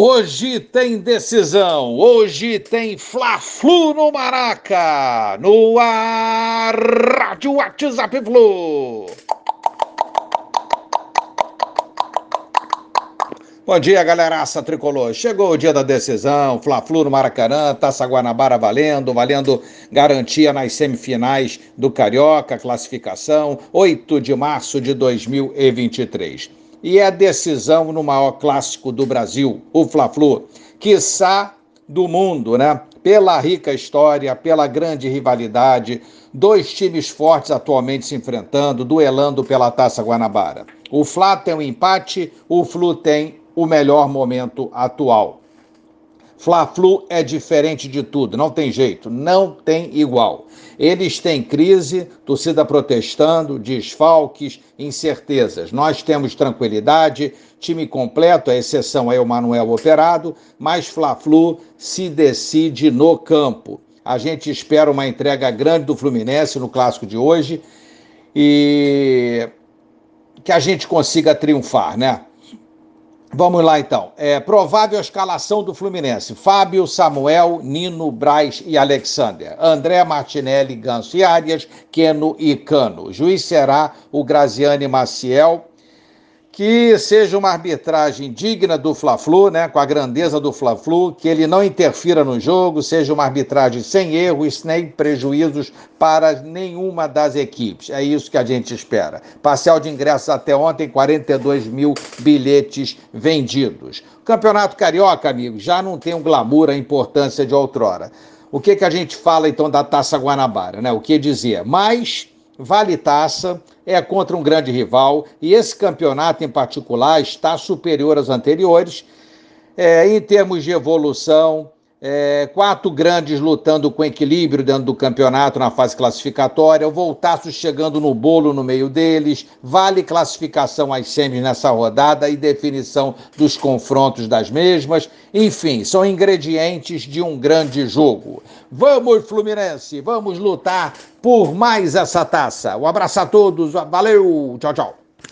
Hoje tem decisão, hoje tem Fla-Flu no Maraca, no ar, Rádio WhatsApp Flu. Bom dia, galeraça tricolor. Chegou o dia da decisão, Fla-Flu no Maracanã, Taça Guanabara valendo, valendo garantia nas semifinais do Carioca, classificação, 8 de março de 2023 e é decisão no maior clássico do Brasil, o Fla-Flu, quiçá do mundo, né? Pela rica história, pela grande rivalidade, dois times fortes atualmente se enfrentando, duelando pela Taça Guanabara. O Fla tem um empate, o Flu tem o melhor momento atual. Fla-Flu é diferente de tudo, não tem jeito, não tem igual. Eles têm crise, torcida protestando, desfalques, incertezas. Nós temos tranquilidade, time completo, a exceção é o Manuel operado, mas Fla-Flu se decide no campo. A gente espera uma entrega grande do Fluminense no clássico de hoje e que a gente consiga triunfar, né? Vamos lá então. É, provável escalação do Fluminense: Fábio, Samuel, Nino, Braz e Alexander. André Martinelli, Ganso e Arias, Queno e Cano. Juiz será o Graziani Maciel que seja uma arbitragem digna do Fla-Flu, né, com a grandeza do Fla-Flu, que ele não interfira no jogo, seja uma arbitragem sem erros, nem prejuízos para nenhuma das equipes. É isso que a gente espera. Parcial de ingressos até ontem, 42 mil bilhetes vendidos. Campeonato Carioca, amigos, já não tem o glamour, a importância de outrora. O que, que a gente fala então da Taça Guanabara, né? O que dizer? Mas vale taça, é contra um grande rival e esse campeonato em particular está superior aos anteriores. É, em termos de evolução, é, quatro grandes lutando com equilíbrio dentro do campeonato na fase classificatória, o Voltaço chegando no bolo no meio deles, vale classificação às semis nessa rodada e definição dos confrontos das mesmas. Enfim, são ingredientes de um grande jogo. Vamos, Fluminense, vamos lutar por mais essa taça. Um abraço a todos, valeu, tchau, tchau.